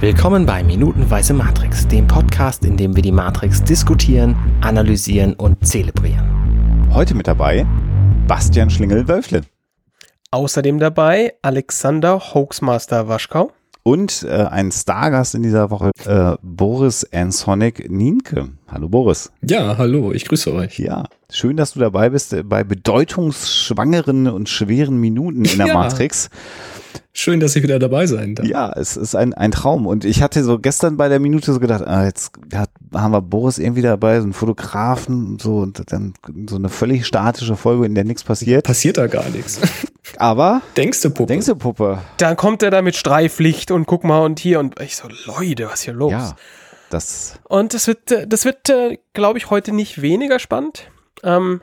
Willkommen bei Minutenweise Matrix, dem Podcast, in dem wir die Matrix diskutieren, analysieren und zelebrieren. Heute mit dabei Bastian Schlingel-Wölfle. Außerdem dabei Alexander Hoaxmaster Waschkau. Und äh, ein Stargast in dieser Woche, äh, Boris Ansonic Nienke. Hallo Boris. Ja, hallo, ich grüße euch. Ja, schön, dass du dabei bist äh, bei bedeutungsschwangeren und schweren Minuten in der ja. Matrix. Schön, dass ich wieder dabei sein darf. Ja, es ist ein, ein Traum. Und ich hatte so gestern bei der Minute so gedacht, ah, jetzt hat, haben wir Boris irgendwie dabei, so einen Fotografen und so, und dann so eine völlig statische Folge, in der nichts passiert. Passiert da gar nichts. Aber. Denkst du, Puppe? Denkst du, Puppe? Dann kommt er da mit Streiflicht und guck mal und hier und ich so, Leute, was ist hier los? Ja. Das. Und das wird, das wird, äh, glaube ich, heute nicht weniger spannend. Ähm,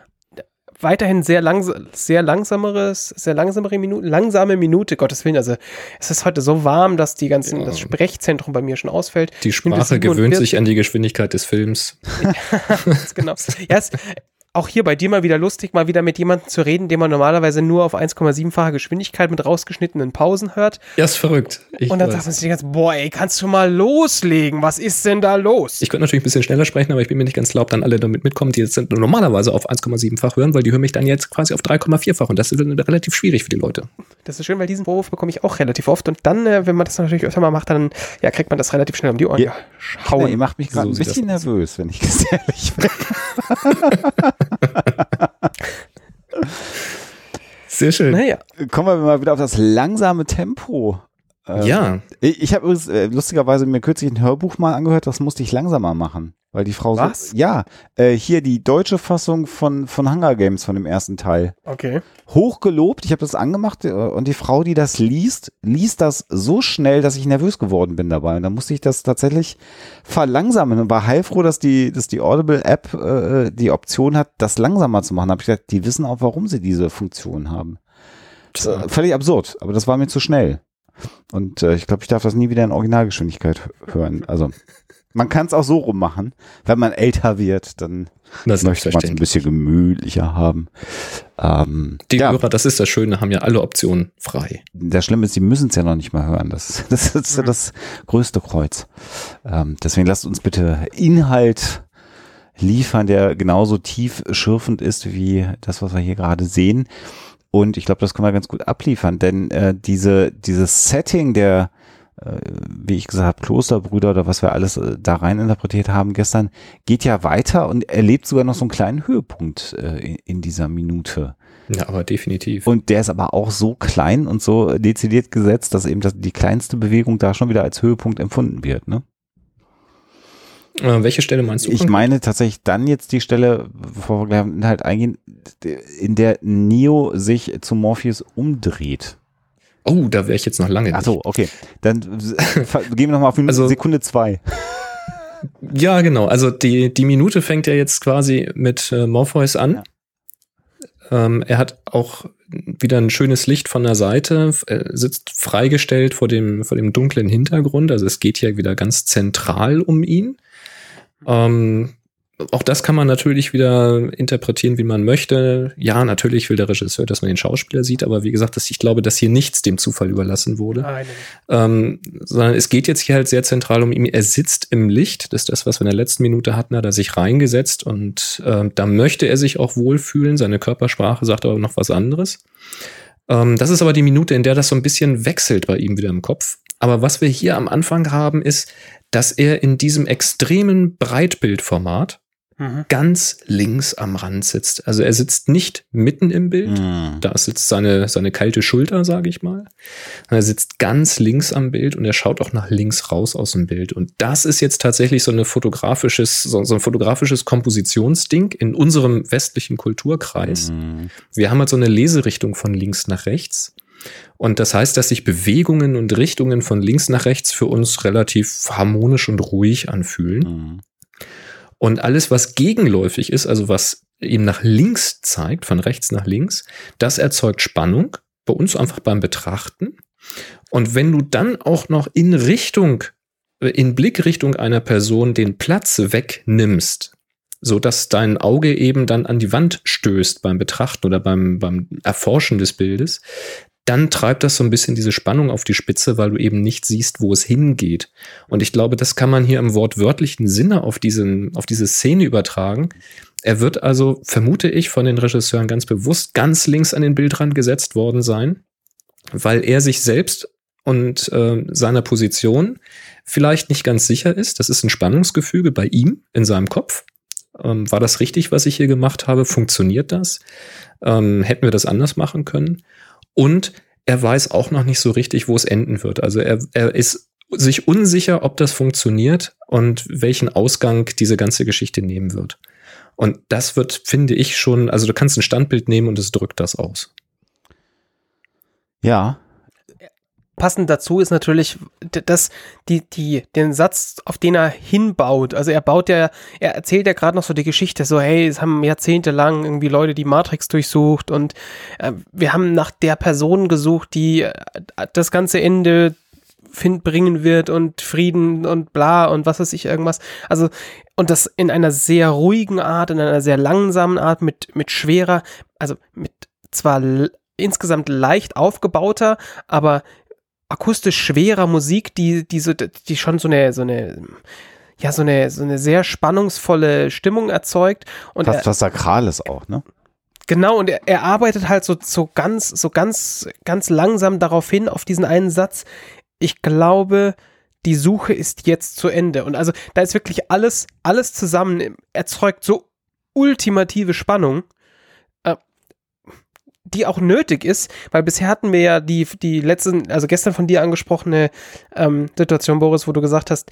weiterhin sehr, langs sehr langsameres, sehr langsamere Minute, langsame Minute, Gottes Willen. Also es ist heute so warm, dass die ganzen, ja. das Sprechzentrum bei mir schon ausfällt. Die Sprache gewöhnt sich an die Geschwindigkeit des Films. genau. Ja, es, auch hier bei dir mal wieder lustig, mal wieder mit jemandem zu reden, den man normalerweise nur auf 1,7-fache Geschwindigkeit mit rausgeschnittenen Pausen hört. Ja, ist verrückt. Ich und dann weiß. sagt man sich die ganze boah, ey, kannst du mal loslegen? Was ist denn da los? Ich könnte natürlich ein bisschen schneller sprechen, aber ich bin mir nicht ganz klar, ob dann alle damit mitkommen, die jetzt sind normalerweise auf 1,7-fach hören, weil die hören mich dann jetzt quasi auf 3,4-fach und das ist relativ schwierig für die Leute. Das ist schön, weil diesen Vorwurf bekomme ich auch relativ oft und dann, äh, wenn man das natürlich öfter mal macht, dann ja, kriegt man das relativ schnell um die Ohren. Ja, schauen. ihr macht mich gerade so ein bisschen nervös, wenn ich ganz ehrlich bin. Sehr schön. Naja. Kommen wir mal wieder auf das langsame Tempo. Ähm, ja. Ich, habe übrigens äh, lustigerweise mir kürzlich ein Hörbuch mal angehört, das musste ich langsamer machen. Weil die Frau Was? so. Ja, äh, hier die deutsche Fassung von, von Hunger Games von dem ersten Teil. Okay. Hochgelobt, ich habe das angemacht äh, und die Frau, die das liest, liest das so schnell, dass ich nervös geworden bin dabei. Und da musste ich das tatsächlich verlangsamen und war heilfroh, dass die, dass die Audible-App äh, die Option hat, das langsamer zu machen. Da habe ich gedacht, die wissen auch, warum sie diese Funktion haben. Äh, völlig absurd, aber das war mir zu schnell. Und äh, ich glaube, ich darf das nie wieder in Originalgeschwindigkeit hören. Also man kann es auch so rummachen. Wenn man älter wird, dann das möchte man es ein bisschen gemütlicher haben. Ähm, die ja. Hörer, das ist das Schöne, haben ja alle Optionen frei. Das Schlimme ist, sie müssen es ja noch nicht mal hören. Das, das ist ja das größte Kreuz. Ähm, deswegen lasst uns bitte Inhalt liefern, der genauso tief schürfend ist wie das, was wir hier gerade sehen. Und ich glaube, das können wir ganz gut abliefern, denn äh, diese, dieses Setting der äh, wie ich gesagt habe, Klosterbrüder oder was wir alles äh, da rein interpretiert haben gestern, geht ja weiter und erlebt sogar noch so einen kleinen Höhepunkt äh, in dieser Minute. Ja, aber definitiv. Und der ist aber auch so klein und so dezidiert gesetzt, dass eben das, die kleinste Bewegung da schon wieder als Höhepunkt empfunden wird, ne? Äh, welche Stelle meinst du? Ich meine tatsächlich dann jetzt die Stelle, bevor wir gleich Inhalt eingehen, in der Neo sich zu Morpheus umdreht. Oh, da wäre ich jetzt noch lange. Ach so, okay. Dann gehen wir nochmal auf also, Sekunde zwei. Ja, genau. Also die, die Minute fängt ja jetzt quasi mit äh, Morpheus an. Ja. Ähm, er hat auch wieder ein schönes Licht von der Seite, er sitzt freigestellt vor dem, vor dem dunklen Hintergrund. Also es geht hier wieder ganz zentral um ihn. Ähm, auch das kann man natürlich wieder interpretieren, wie man möchte. Ja, natürlich will der Regisseur, dass man den Schauspieler sieht, aber wie gesagt, dass ich glaube, dass hier nichts dem Zufall überlassen wurde. Ähm, sondern es geht jetzt hier halt sehr zentral um ihn. Er sitzt im Licht, das ist das, was wir in der letzten Minute hatten, hat er sich reingesetzt und äh, da möchte er sich auch wohlfühlen. Seine Körpersprache sagt aber noch was anderes. Ähm, das ist aber die Minute, in der das so ein bisschen wechselt bei ihm wieder im Kopf. Aber was wir hier am Anfang haben, ist, dass er in diesem extremen Breitbildformat Mhm. ganz links am Rand sitzt. Also er sitzt nicht mitten im Bild, mhm. da sitzt seine, seine kalte Schulter, sage ich mal. Er sitzt ganz links am Bild und er schaut auch nach links raus aus dem Bild. Und das ist jetzt tatsächlich so, eine fotografisches, so, so ein fotografisches Kompositionsding in unserem westlichen Kulturkreis. Mhm. Wir haben halt so eine Leserichtung von links nach rechts. Und das heißt, dass sich Bewegungen und Richtungen von links nach rechts für uns relativ harmonisch und ruhig anfühlen. Mhm. Und alles, was gegenläufig ist, also was eben nach links zeigt, von rechts nach links, das erzeugt Spannung. Bei uns einfach beim Betrachten. Und wenn du dann auch noch in Richtung, äh, in Blickrichtung einer Person den Platz wegnimmst, so dass dein Auge eben dann an die Wand stößt beim Betrachten oder beim, beim Erforschen des Bildes, dann treibt das so ein bisschen diese Spannung auf die Spitze, weil du eben nicht siehst, wo es hingeht. Und ich glaube, das kann man hier im wortwörtlichen Sinne auf, diesen, auf diese Szene übertragen. Er wird also, vermute ich, von den Regisseuren ganz bewusst ganz links an den Bildrand gesetzt worden sein, weil er sich selbst und äh, seiner Position vielleicht nicht ganz sicher ist. Das ist ein Spannungsgefüge bei ihm in seinem Kopf. Ähm, war das richtig, was ich hier gemacht habe? Funktioniert das? Ähm, hätten wir das anders machen können? Und er weiß auch noch nicht so richtig, wo es enden wird. Also er, er ist sich unsicher, ob das funktioniert und welchen Ausgang diese ganze Geschichte nehmen wird. Und das wird, finde ich, schon, also du kannst ein Standbild nehmen und es drückt das aus. Ja, passend dazu ist natürlich, dass die, die, den Satz, auf den er hinbaut, also er baut ja, er erzählt ja gerade noch so die Geschichte, so, hey, es haben jahrzehntelang irgendwie Leute die Matrix durchsucht und äh, wir haben nach der Person gesucht, die äh, das ganze Ende find, bringen wird und Frieden und bla und was weiß ich irgendwas. Also, und das in einer sehr ruhigen Art, in einer sehr langsamen Art, mit, mit schwerer, also mit zwar insgesamt leicht aufgebauter, aber akustisch schwerer Musik, die, die, so, die schon so eine, so eine, ja, so eine, so eine sehr spannungsvolle Stimmung erzeugt. Und Fast was Sakrales auch, ne? Genau, und er, er arbeitet halt so, so ganz, so ganz, ganz langsam darauf hin, auf diesen einen Satz. Ich glaube, die Suche ist jetzt zu Ende. Und also, da ist wirklich alles, alles zusammen, erzeugt so ultimative Spannung die auch nötig ist, weil bisher hatten wir ja die, die letzten, also gestern von dir angesprochene ähm, Situation, Boris, wo du gesagt hast,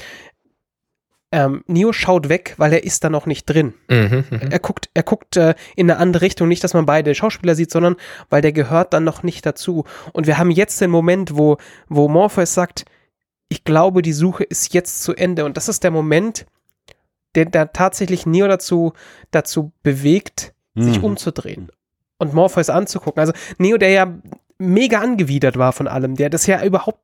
ähm, Neo schaut weg, weil er ist da noch nicht drin. Mhm, mh. Er guckt, er guckt äh, in eine andere Richtung, nicht, dass man beide Schauspieler sieht, sondern weil der gehört dann noch nicht dazu. Und wir haben jetzt den Moment, wo, wo Morpheus sagt, ich glaube, die Suche ist jetzt zu Ende. Und das ist der Moment, der da tatsächlich Neo dazu, dazu bewegt, sich mhm. umzudrehen und Morpheus anzugucken. Also Neo, der ja mega angewidert war von allem, der das ja überhaupt,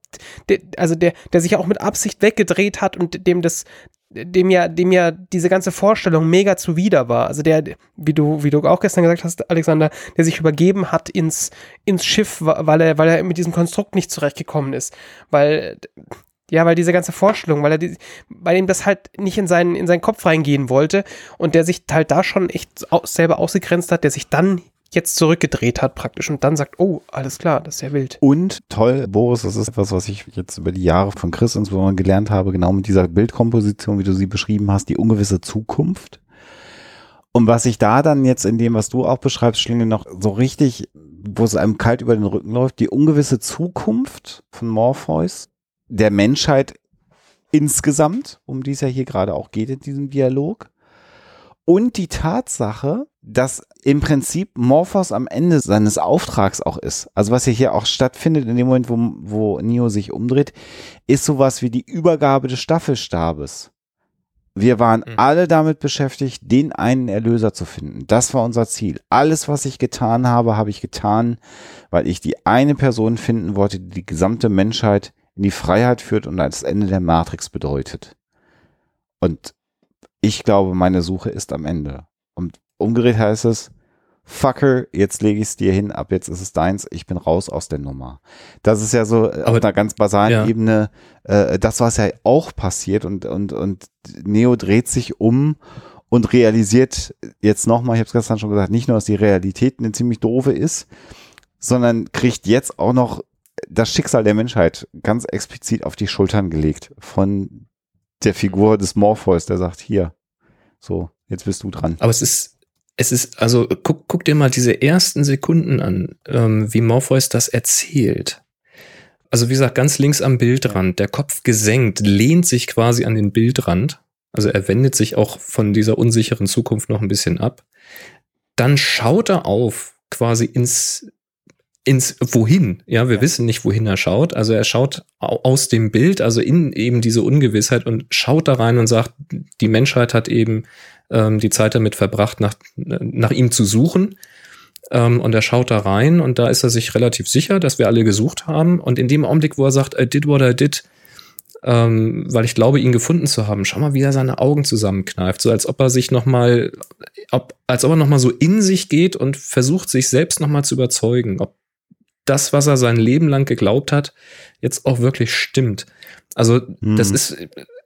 der, also der, der sich ja auch mit Absicht weggedreht hat und dem das, dem ja, dem ja diese ganze Vorstellung mega zuwider war. Also der, wie du, wie du auch gestern gesagt hast, Alexander, der sich übergeben hat ins, ins Schiff, weil er, weil er mit diesem Konstrukt nicht zurechtgekommen ist. Weil, ja, weil diese ganze Vorstellung, weil er die, weil ihm das halt nicht in seinen, in seinen Kopf reingehen wollte und der sich halt da schon echt selber ausgegrenzt hat, der sich dann jetzt zurückgedreht hat praktisch und dann sagt, oh, alles klar, das ist ja wild. Und toll, Boris, das ist etwas, was ich jetzt über die Jahre von Chris insbesondere gelernt habe, genau mit dieser Bildkomposition, wie du sie beschrieben hast, die ungewisse Zukunft. Und was ich da dann jetzt in dem, was du auch beschreibst, Schlinge, noch so richtig, wo es einem kalt über den Rücken läuft, die ungewisse Zukunft von Morpheus, der Menschheit insgesamt, um die es ja hier gerade auch geht in diesem Dialog. Und die Tatsache, dass im Prinzip Morphos am Ende seines Auftrags auch ist. Also was hier auch stattfindet in dem Moment, wo, wo Neo sich umdreht, ist sowas wie die Übergabe des Staffelstabes. Wir waren mhm. alle damit beschäftigt, den einen Erlöser zu finden. Das war unser Ziel. Alles, was ich getan habe, habe ich getan, weil ich die eine Person finden wollte, die die gesamte Menschheit in die Freiheit führt und als Ende der Matrix bedeutet. Und ich glaube, meine Suche ist am Ende. Und umgedreht heißt es, Fucker, jetzt lege ich es dir hin, ab jetzt ist es deins, ich bin raus aus der Nummer. Das ist ja so äh, Aber, auf einer ganz basalen ja. Ebene äh, das, was ja auch passiert und, und, und Neo dreht sich um und realisiert jetzt nochmal, ich habe es gestern schon gesagt, nicht nur, dass die Realität eine ziemlich doofe ist, sondern kriegt jetzt auch noch das Schicksal der Menschheit ganz explizit auf die Schultern gelegt von der Figur des Morpheus, der sagt, hier, so, jetzt bist du dran. Aber es ist, es ist, also guck, guck dir mal diese ersten Sekunden an, ähm, wie Morpheus das erzählt. Also wie gesagt, ganz links am Bildrand, der Kopf gesenkt, lehnt sich quasi an den Bildrand. Also er wendet sich auch von dieser unsicheren Zukunft noch ein bisschen ab. Dann schaut er auf, quasi ins, ins Wohin. Ja, wir ja. wissen nicht, wohin er schaut. Also er schaut aus dem Bild, also in eben diese Ungewissheit und schaut da rein und sagt, die Menschheit hat eben ähm, die Zeit damit verbracht, nach, nach ihm zu suchen. Ähm, und er schaut da rein und da ist er sich relativ sicher, dass wir alle gesucht haben. Und in dem Augenblick, wo er sagt, I did what I did, ähm, weil ich glaube, ihn gefunden zu haben, schau mal, wie er seine Augen zusammenkneift, so als ob er sich noch mal, ob, als ob er noch mal so in sich geht und versucht, sich selbst noch mal zu überzeugen, ob das, was er sein Leben lang geglaubt hat, jetzt auch wirklich stimmt. Also Mhm. das ist,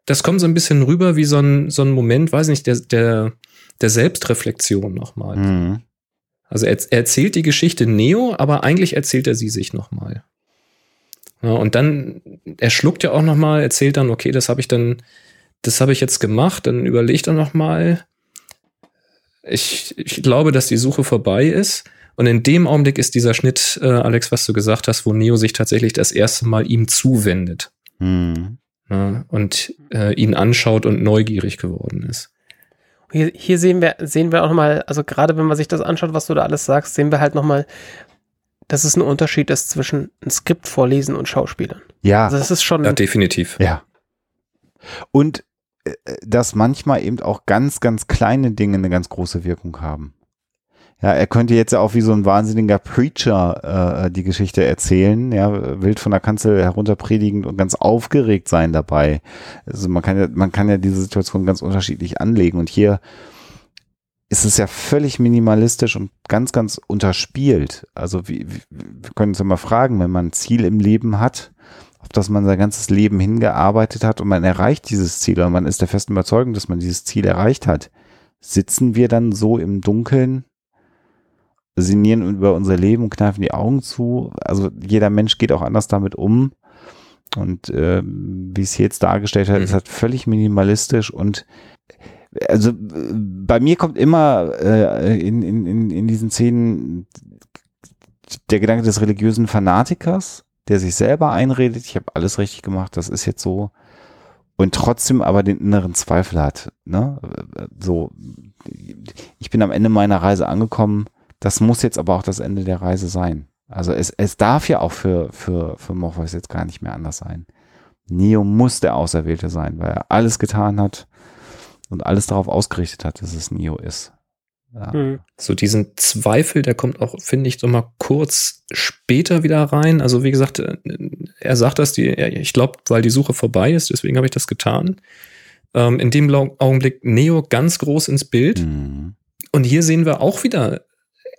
das kommt so ein bisschen rüber wie so ein, so ein Moment, weiß nicht, der, der, der Selbstreflexion nochmal. Mhm. Also er, er erzählt die Geschichte Neo, aber eigentlich erzählt er sie sich nochmal. Ja, und dann, er schluckt ja auch nochmal, erzählt dann, okay, das habe ich dann, das habe ich jetzt gemacht, dann überlegt er nochmal. Ich, ich glaube, dass die Suche vorbei ist. Und in dem Augenblick ist dieser Schnitt, äh, Alex, was du gesagt hast, wo Neo sich tatsächlich das erste Mal ihm zuwendet Mhm. ja, und äh, ihn anschaut und neugierig geworden ist. Hier, hier sehen wir, sehen wir auch nochmal, also gerade wenn man sich das anschaut, was du da alles sagst, sehen wir halt nochmal, dass es ein Unterschied ist zwischen ein Skript vorlesen und Schauspielern. Ja, Also das ist schon, Ja, definitiv. ja. Und äh, dass manchmal eben auch ganz, ganz kleine Dinge eine ganz große Wirkung haben. Ja, er könnte jetzt ja auch wie so ein wahnsinniger Preacher äh, die Geschichte erzählen, ja, wild von der Kanzel herunterpredigend und ganz aufgeregt sein dabei. Also man kann ja, man kann ja diese Situation ganz unterschiedlich anlegen und hier ist es ja völlig minimalistisch und ganz, ganz unterspielt. Also wie, wie, wir können uns mal fragen, wenn man ein Ziel im Leben hat, auf das man sein ganzes Leben hingearbeitet hat und man erreicht dieses Ziel und man ist der festen Überzeugung, dass man dieses Ziel erreicht hat, sitzen wir dann so im Dunkeln, sinnieren über unser Leben und kneifen die Augen zu. Also jeder Mensch geht auch anders damit um. Und äh, wie es hier jetzt dargestellt hat, Mhm. ist halt völlig minimalistisch und also bei mir kommt immer äh, in, in, in, in diesen Szenen der Gedanke des religiösen Fanatikers, der sich selber einredet, ich habe alles richtig gemacht, das ist jetzt so und trotzdem aber den inneren Zweifel hat. Ne? So, ich bin am Ende meiner Reise angekommen, das muss jetzt aber auch das Ende der Reise sein. Also es, es darf ja auch für, für, für Morpheus jetzt gar nicht mehr anders sein. Neo muss der Auserwählte sein, weil er alles getan hat und alles darauf ausgerichtet hat, dass es Neo ist. Ja. Hm. So diesen Zweifel, der kommt auch, finde ich, so mal kurz später wieder rein. Also wie gesagt, äh, er sagt das, die, ich glaube, weil die Suche vorbei ist, deswegen habe ich das getan. Ähm, in dem Augenblick Neo ganz groß ins Bild. Mhm. Und hier sehen wir auch wieder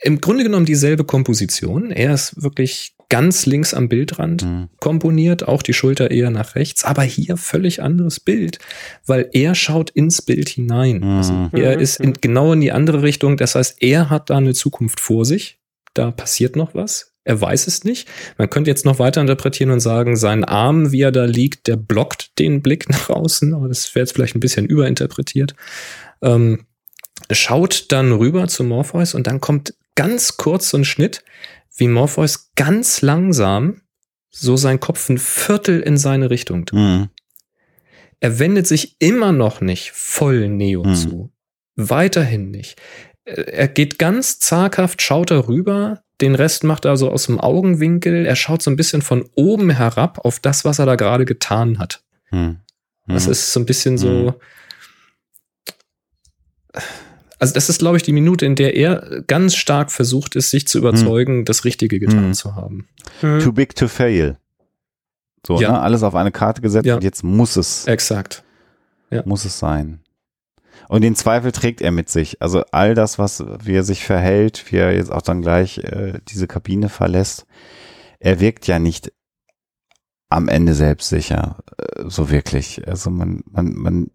im Grunde genommen dieselbe Komposition. Er ist wirklich ganz links am Bildrand Mhm. komponiert, auch die Schulter eher nach rechts, aber hier völlig anderes Bild, weil er schaut ins Bild hinein. Also Mhm. er Mhm, ist in, genau in die andere Richtung. Das heißt, er hat da eine Zukunft vor sich. Da passiert noch was. Er weiß es nicht. Man könnte jetzt noch weiter interpretieren und sagen, sein Arm, wie er da liegt, der blockt den Blick nach außen. Aber das wäre jetzt vielleicht ein bisschen überinterpretiert. Ähm, schaut dann rüber zu Morpheus und dann kommt ganz kurz so ein Schnitt, wie Morpheus ganz langsam so sein Kopf ein Viertel in seine Richtung dreht. Mhm. Er wendet sich immer noch nicht voll Neo Hm. zu. Weiterhin nicht. Äh, Er geht ganz zaghaft, schaut er rüber, den Rest macht er so aus dem Augenwinkel. Er schaut so ein bisschen von oben herab auf das, was er da gerade getan hat. Mhm. Das Mhm. ist so ein bisschen so. Also, das ist, glaube ich, die Minute, in der er ganz stark versucht ist, sich zu überzeugen, das Richtige getan Mhm. zu haben. Hm. Too big to fail. So, Ja. ne? alles auf eine Karte gesetzt Ja. und jetzt muss es, Exakt. muss es sein. Und den Zweifel trägt er mit sich. Also all das, was, wie er sich verhält, wie er jetzt auch dann gleich äh, diese Kabine verlässt, er wirkt ja nicht am Ende selbstsicher, äh, so wirklich. Also man, man, man,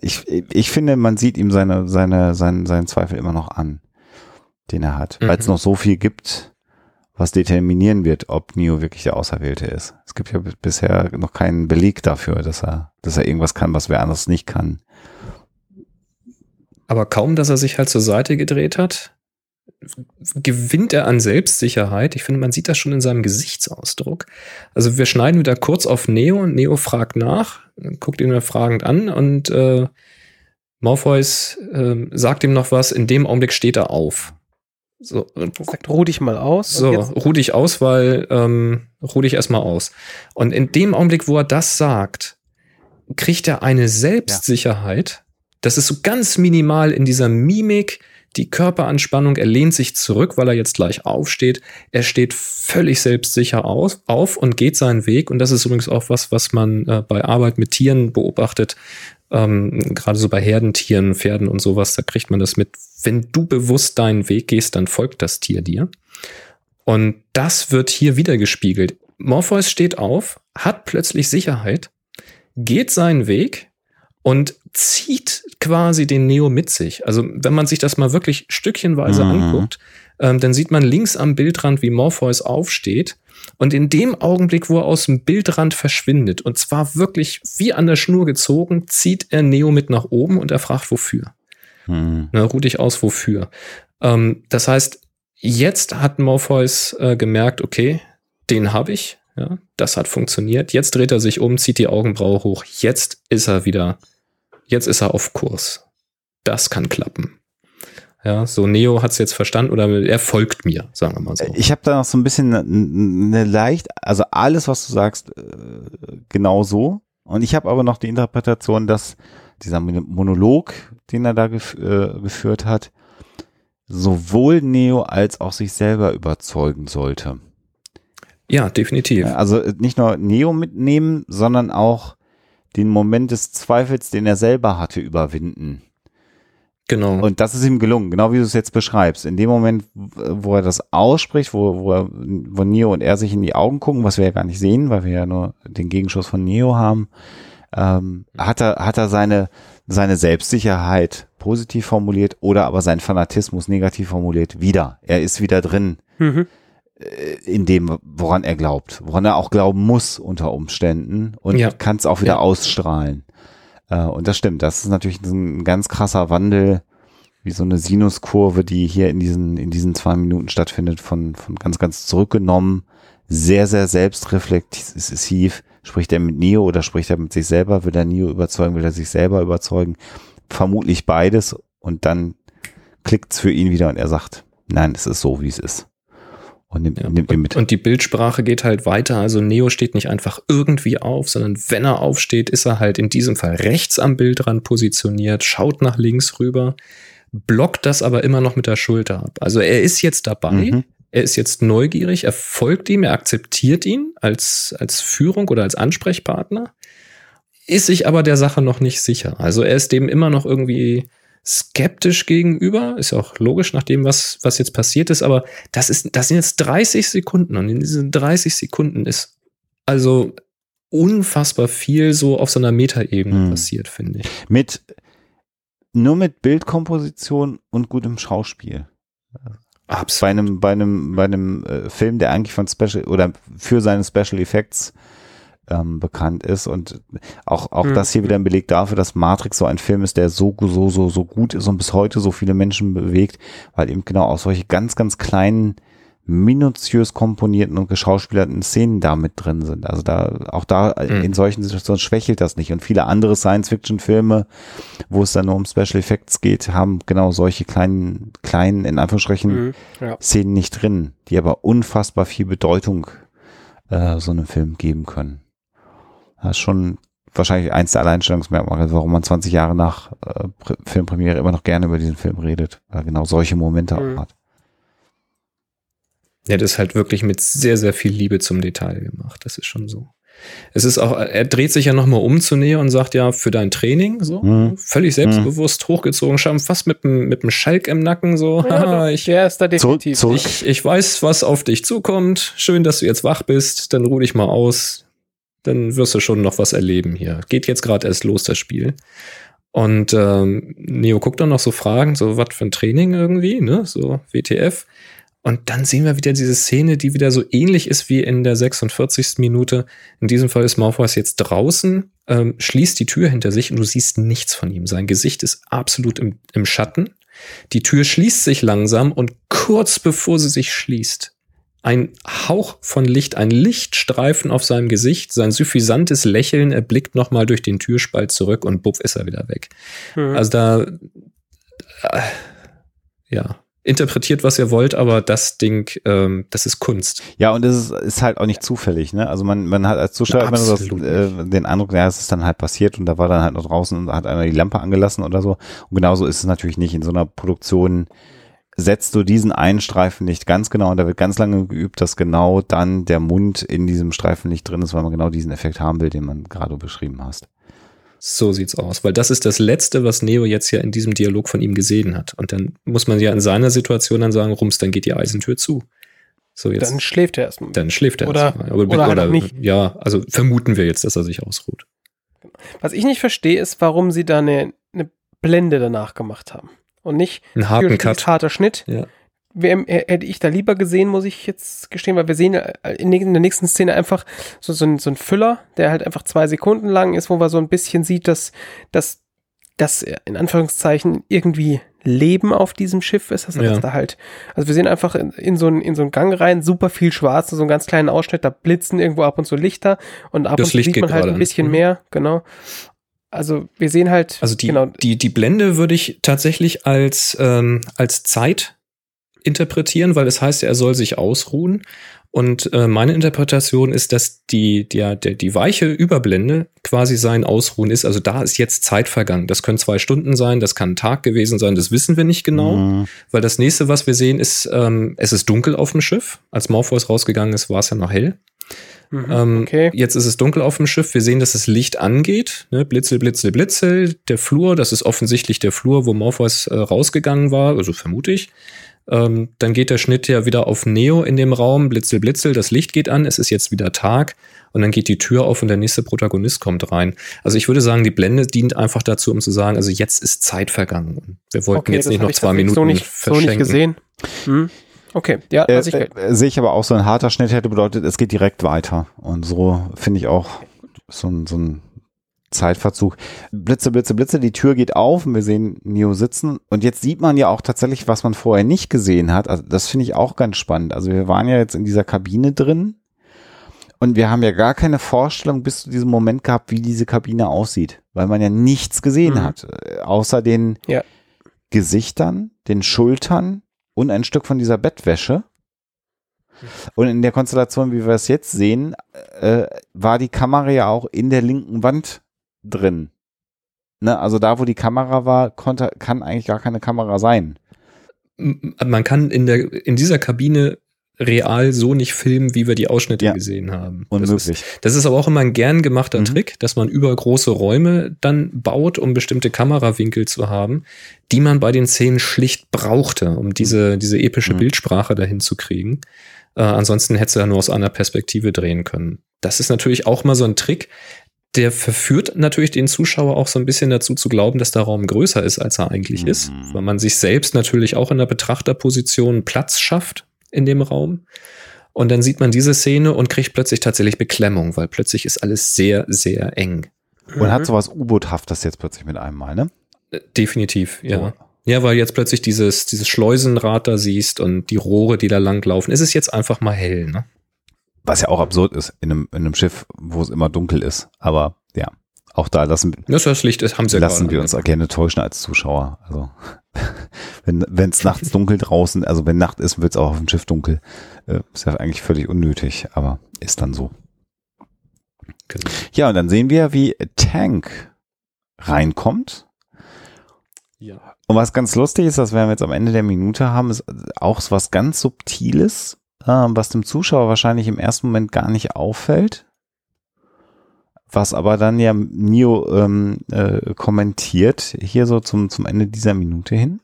ich, ich finde, man sieht ihm seine, seine, seinen, seinen Zweifel immer noch an, den er hat, weil es Mhm. noch so viel gibt, was determinieren wird, ob Neo wirklich der Auserwählte ist. Es gibt ja bisher noch keinen Beleg dafür, dass er, dass er irgendwas kann, was wer anderes nicht kann. Aber kaum, dass er sich halt zur Seite gedreht hat, gewinnt er an Selbstsicherheit. Ich finde, man sieht das schon in seinem Gesichtsausdruck. Also wir schneiden wieder kurz auf Neo und Neo fragt nach, guckt ihn fragend an und äh, Morpheus äh, sagt ihm noch was. In dem Augenblick steht er auf. So, und Sagt, ruh dich mal aus. so, ruh dich aus, weil ähm, ruh dich erstmal aus. Und in dem Augenblick, wo er das sagt, kriegt er eine Selbstsicherheit. Das ist so ganz minimal in dieser Mimik, die Körperanspannung. Er lehnt sich zurück, weil er jetzt gleich aufsteht. Er steht völlig selbstsicher auf, auf und geht seinen Weg. Und das ist übrigens auch was, was man äh, bei Arbeit mit Tieren beobachtet. Ähm, Gerade so bei Herdentieren, Pferden und sowas, da kriegt man das mit. Wenn du bewusst deinen Weg gehst, dann folgt das Tier dir. Und das wird hier wieder gespiegelt. Morpheus steht auf, hat plötzlich Sicherheit, geht seinen Weg und zieht quasi den Neo mit sich. Also wenn man sich das mal wirklich stückchenweise mhm. anguckt, ähm, dann sieht man links am Bildrand, wie Morpheus aufsteht. Und in dem Augenblick, wo er aus dem Bildrand verschwindet, und zwar wirklich wie an der Schnur gezogen, zieht er Neo mit nach oben und er fragt, wofür. Mhm. Na, ruh dich aus, wofür. Ähm, das heißt, jetzt hat Morpheus äh, gemerkt, okay, den habe ich. Ja, das hat funktioniert. Jetzt dreht er sich um, zieht die Augenbraue hoch. Jetzt ist er wieder, jetzt ist er auf Kurs. Das kann klappen. Ja, so Neo hat es jetzt verstanden oder er folgt mir, sagen wir mal so. Ich habe da noch so ein bisschen eine leicht, also alles, was du sagst, äh, genau so. Und ich habe aber noch die Interpretation, dass dieser Monolog, den er da gef äh, geführt hat, sowohl Neo als auch sich selber überzeugen sollte. Ja, definitiv. Also nicht nur Neo mitnehmen, sondern auch den Moment des Zweifels, den er selber hatte, überwinden. Genau. Und das ist ihm gelungen, genau wie du es jetzt beschreibst. In dem Moment, wo er das ausspricht, wo, wo, er, wo Neo und er sich in die Augen gucken, was wir ja gar nicht sehen, weil wir ja nur den Gegenschuss von Neo haben, ähm, hat er, hat er seine, seine Selbstsicherheit positiv formuliert oder aber sein Fanatismus negativ formuliert wieder. Er ist wieder drin. Mhm. Äh, in dem, woran er glaubt, woran er auch glauben muss unter Umständen und ja. kann es auch wieder ja. ausstrahlen. Äh, und das stimmt, das ist natürlich ein ganz krasser Wandel, wie so eine Sinuskurve, die hier in diesen, in diesen zwei Minuten stattfindet, von, von ganz, ganz zurückgenommen, sehr, sehr selbstreflexiv. Spricht er mit Neo oder spricht er mit sich selber? Will er Neo überzeugen? Will er sich selber überzeugen? Vermutlich beides. Und dann klickt's für ihn wieder und er sagt, nein, es ist so, wie es ist und nimmt, ja, nimmt ihn mit. Und die Bildsprache geht halt weiter. Also Neo steht nicht einfach irgendwie auf, sondern wenn er aufsteht, ist er halt in diesem Fall rechts am Bildrand positioniert, schaut nach links rüber, blockt das aber immer noch mit der Schulter ab. Also er ist jetzt dabei. Mhm. Er ist jetzt neugierig, er folgt ihm, er akzeptiert ihn als, als Führung oder als Ansprechpartner, ist sich aber der Sache noch nicht sicher. Also er ist dem immer noch irgendwie skeptisch gegenüber. Ist auch logisch nach dem, was, was jetzt passiert ist. Aber das ist, das sind jetzt 30 Sekunden und in diesen 30 Sekunden ist also unfassbar viel so auf so einer Metaebene hm. passiert, finde ich. Mit, nur mit Bildkomposition und gutem Schauspiel. Absolut. Bei einem, bei einem, bei einem äh, Film, der eigentlich von Special oder für seine Special Effects ähm, bekannt ist und auch auch mhm. das hier wieder ein Beleg dafür, dass Matrix so ein Film ist, der so so so so gut ist und bis heute so viele Menschen bewegt, weil eben genau auch solche ganz ganz kleinen minutiös komponierten und geschauspielerten Szenen da mit drin sind. Also da, auch da mhm. in solchen Situationen schwächelt das nicht. Und viele andere Science-Fiction-Filme, wo es dann nur um Special Effects geht, haben genau solche kleinen, kleinen, in Anführungsstrichen, mhm, ja. Szenen nicht drin, die aber unfassbar viel Bedeutung äh, so einem Film geben können. Das ist schon wahrscheinlich eins der Alleinstellungsmerkmale, warum man 20 Jahre nach äh, Filmpremiere immer noch gerne über diesen Film redet, weil er genau solche Momente mhm. auch hat. Ja, das ist halt wirklich mit sehr, sehr viel Liebe zum Detail gemacht. Das ist schon so. Es ist auch, er dreht sich ja nochmal um zu Nähe und sagt ja, für dein Training, so, mhm. völlig selbstbewusst, mhm. hochgezogen, schon fast mit dem, mit dem Schalk im Nacken, so, ja, ich, der ist da definitiv. Zurück, zurück. Ich, ich weiß, was auf dich zukommt. Schön, dass du jetzt wach bist, dann ruh dich mal aus dann wirst du schon noch was erleben hier. Geht jetzt gerade erst los, das Spiel. Und ähm, Neo guckt dann noch so Fragen, so was für ein Training irgendwie, ne? So WTF. Und dann sehen wir wieder diese Szene, die wieder so ähnlich ist wie in der 46. Minute. In diesem Fall ist Morpheus jetzt draußen, ähm, schließt die Tür hinter sich und du siehst nichts von ihm. Sein Gesicht ist absolut im, im Schatten. Die Tür schließt sich langsam und kurz bevor sie sich schließt, ein Hauch von Licht, ein Lichtstreifen auf seinem Gesicht, sein suffisantes Lächeln, er blickt nochmal durch den Türspalt zurück und buff ist er wieder weg. Mhm. Also da, äh, ja, interpretiert, was ihr wollt, aber das Ding, ähm, das ist Kunst. Ja, und es ist, ist, halt auch nicht zufällig, ne? Also man, man hat als Zuschauer immer das, äh, den Eindruck, ja, es ist dann halt passiert und da war dann halt noch draußen und hat einer die Lampe angelassen oder so. Und genauso ist es natürlich nicht in so einer Produktion setzt du diesen einen Streifen nicht ganz genau und da wird ganz lange geübt, dass genau dann der Mund in diesem Streifen nicht drin ist, weil man genau diesen Effekt haben will, den man gerade beschrieben hast. So sieht's aus, weil das ist das Letzte, was Neo jetzt ja in diesem Dialog von ihm gesehen hat. Und dann muss man ja in seiner Situation dann sagen, Rums, dann geht die Eisentür zu. So jetzt. Dann schläft er erstmal. Dann schläft er Oder- erstmal. Aber, oder halt auch nicht. Ja, also vermuten wir jetzt, dass er sich ausruht. Was ich nicht verstehe, ist, warum sie da eine, eine Blende danach gemacht haben. Und nicht Ein harten Cut. harter Schnitt. Ja. Wär, hätte ich da lieber gesehen, muss ich jetzt gestehen, weil wir sehen äh, in der nächsten Szene einfach so, so, ein, so ein Füller, der halt einfach zwei Sekunden lang ist, wo man so ein bisschen sieht, dass, dass, dass äh, in Anführungszeichen irgendwie Leben auf diesem Schiff ist. Also, Ja. da halt, also wir sehen einfach in, in, so einen, in so einen Gang rein, super viel Schwarz, so einen ganz kleinen Ausschnitt, da blitzen irgendwo ab und zu Lichter und ab Das und zu Licht sieht man halt ein an. bisschen Mhm. mehr, genau. Also wir sehen halt, Also die, genau, die, die Blende würde ich tatsächlich als, ähm, als Zeit interpretieren, weil es heißt, er soll sich ausruhen. Und äh, meine Interpretation ist, dass die, der, der, die weiche Überblende quasi sein Ausruhen ist. Also da ist jetzt Zeit vergangen. Das können zwei Stunden sein, das kann ein Tag gewesen sein, das wissen wir nicht genau. Mhm. Weil das nächste, was wir sehen, ist, ähm, es ist dunkel auf dem Schiff. Als Morpheus rausgegangen ist, war es ja noch hell. Mhm, Ähm, okay. Jetzt ist es dunkel auf dem Schiff. Wir sehen, dass das Licht angeht. Ne? Blitzel, blitzel, blitzel. Der Flur, das ist offensichtlich der Flur, wo Morpheus äh, rausgegangen war, also vermute ich. Ähm, dann geht der Schnitt ja wieder auf Neo in dem Raum. Blitzel, blitzel, das Licht geht an. Es ist jetzt wieder Tag. Und dann geht die Tür auf und der nächste Protagonist kommt rein. Also ich würde sagen, die Blende dient einfach dazu, um zu sagen, also jetzt ist Zeit vergangen. Wir wollten Okay, jetzt nicht noch zwei Minuten so nicht, so verschenken. nicht gesehen. Hm. Okay, ja, Äh, ich, äh, sehe ich aber auch so ein harter Schnitt hätte bedeutet, es geht direkt weiter. Und so finde ich auch so ein, so ein Zeitverzug. Blitze, Blitze, Blitze, die Tür geht auf und wir sehen Neo sitzen. Und jetzt sieht man ja auch tatsächlich, was man vorher nicht gesehen hat. Also das finde ich auch ganz spannend. Also wir waren ja jetzt in dieser Kabine drin und wir haben ja gar keine Vorstellung bis zu diesem Moment gehabt, wie diese Kabine aussieht, weil man ja nichts gesehen Mhm. hat, äh, außer den Ja. Gesichtern, den Schultern und ein Stück von dieser Bettwäsche. Und in der Konstellation, wie wir es jetzt sehen, äh, war die Kamera ja auch in der linken Wand drin. Ne, also da, wo die Kamera war, konnte, kann eigentlich gar keine Kamera sein. Man kann in der, in dieser Kabine real so nicht filmen, wie wir die Ausschnitte Ja. gesehen haben. Das ist, Unmöglich. das ist aber auch immer ein gern gemachter Mhm. Trick, dass man über große Räume dann baut, um bestimmte Kamerawinkel zu haben, die man bei den Szenen schlicht brauchte, um diese, diese epische Mhm. Bildsprache dahin zu kriegen. Äh, ansonsten hättest du ja nur aus einer Perspektive drehen können. Das ist natürlich auch mal so ein Trick, der verführt natürlich den Zuschauer auch so ein bisschen dazu zu glauben, dass der Raum größer ist, als er eigentlich Mhm. ist, weil man sich selbst natürlich auch in der Betrachterposition Platz schafft in dem Raum. Und dann sieht man diese Szene und kriegt plötzlich tatsächlich Beklemmung, weil plötzlich ist alles sehr, sehr eng. Und Mhm. hat sowas U-Boot-haftes jetzt plötzlich mit einem Mal, ne? Äh, Definitiv, ja. So. Ja, weil jetzt plötzlich dieses, dieses Schleusenrad da siehst und die Rohre, die da langlaufen. Es ist jetzt einfach mal hell, ne? Was ja auch absurd ist in einem, in einem Schiff, wo es immer dunkel ist. Aber ja, auch da lassen, Das, das Licht ist, haben sie ja lassen wir uns gerne täuschen als Zuschauer. Also wenn es nachts dunkel draußen, also wenn Nacht ist, wird es auch auf dem Schiff dunkel. Äh, ist ja eigentlich völlig unnötig, aber ist dann so. Genau. Ja, und dann sehen wir, wie Tank reinkommt. Ja. Und was ganz lustig ist, das werden wir jetzt am Ende der Minute haben, ist auch so was ganz Subtiles, ähm, was dem Zuschauer wahrscheinlich im ersten Moment gar nicht auffällt. Was aber dann ja Neo ähm, äh, kommentiert, hier so zum, zum Ende dieser Minute hin.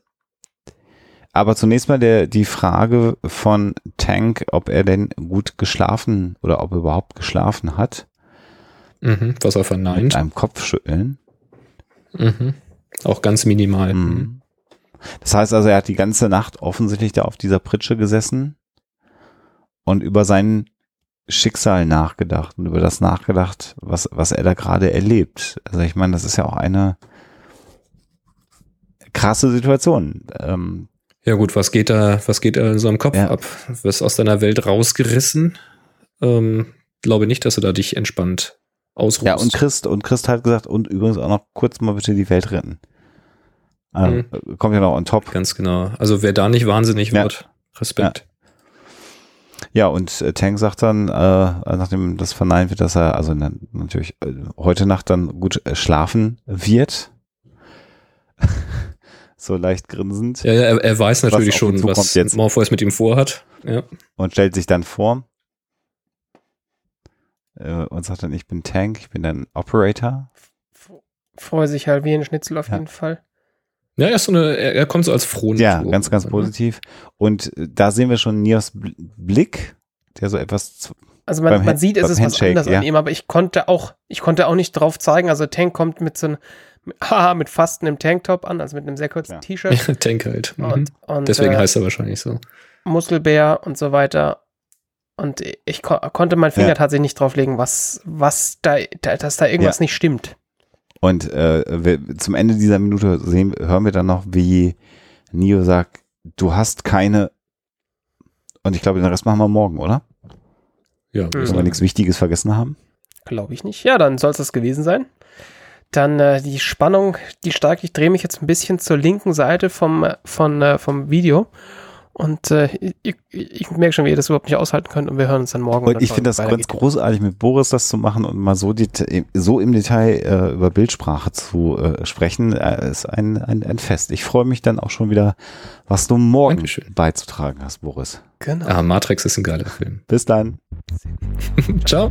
Aber zunächst mal der, die Frage von Tank, ob er denn gut geschlafen oder ob er überhaupt geschlafen hat. Mhm, was er Mit verneint. einem Kopfschütteln. Mhm. Auch ganz minimal. Mhm. Das heißt also, er hat die ganze Nacht offensichtlich da auf dieser Pritsche gesessen und über sein Schicksal nachgedacht und über das nachgedacht, was, was er da gerade erlebt. Also ich meine, das ist ja auch eine krasse Situation. Ähm, Ja gut, was geht da, was geht da in so einem Kopf Ja. ab? Wirst aus deiner Welt rausgerissen? Ähm, glaube nicht, dass du da dich entspannt ausruhst. ja, und Christ, und Christ hat gesagt, und übrigens auch noch kurz mal bitte die Welt retten. Also, Kommt ja noch on top. Ganz genau. Also wer da nicht wahnsinnig Ja. wird, Respekt. Ja, und äh, Tank sagt dann, äh, nachdem das verneint wird, dass er also na, natürlich äh, heute Nacht dann gut äh, schlafen wird. so leicht grinsend. Ja, ja er, er weiß natürlich schon, was jetzt. Morpheus mit ihm vorhat. Ja. Und stellt sich dann vor äh, und sagt dann, ich bin Tank, ich bin ein Operator. freue sich halt wie ein Schnitzel auf Ja. jeden Fall. Ja, er ist so eine, er, er kommt so als frohen Ja, ganz, ganz positiv. Und äh, da sehen wir schon Nios Blick, der so etwas Also man, Beim man sieht, es ist was anderes ja. an ihm, aber ich konnte auch, ich konnte auch nicht drauf zeigen. Also Tank kommt mit so einem, haha, mit fast einem Tanktop an, also mit einem sehr kurzen Ja. T-Shirt. Tank halt. Mhm. Und, und Deswegen äh, heißt er wahrscheinlich so. Muskelbär und so weiter. Und ich ko konnte meinen Finger Ja. tatsächlich nicht drauflegen, was, was da, da dass da irgendwas Ja. nicht stimmt. Und äh, wir, zum Ende dieser Minute sehen, hören wir dann noch, wie Neo sagt, du hast keine. Und ich glaube, den Rest machen wir morgen, oder? Ja, Mhm. Wenn wir nichts Wichtiges vergessen haben. Glaube ich nicht. Ja, dann soll es das gewesen sein. Dann äh, die Spannung, die steigt. Ich drehe mich jetzt ein bisschen zur linken Seite vom, äh, von, äh, vom Video. Und äh, ich, ich merke schon, wie ihr das überhaupt nicht aushalten könnt. Und wir hören uns dann morgen. Und ich finde das ganz weitergeht. großartig, mit Boris das zu machen und mal so, so im Detail äh, über Bildsprache zu äh, sprechen, äh, ist ein, ein, ein Fest. Ich freue mich dann auch schon wieder, was du morgen Dankeschön. beizutragen hast, Boris. Genau. Ah, Matrix ist ein geiler Film. Bis dann. Ciao.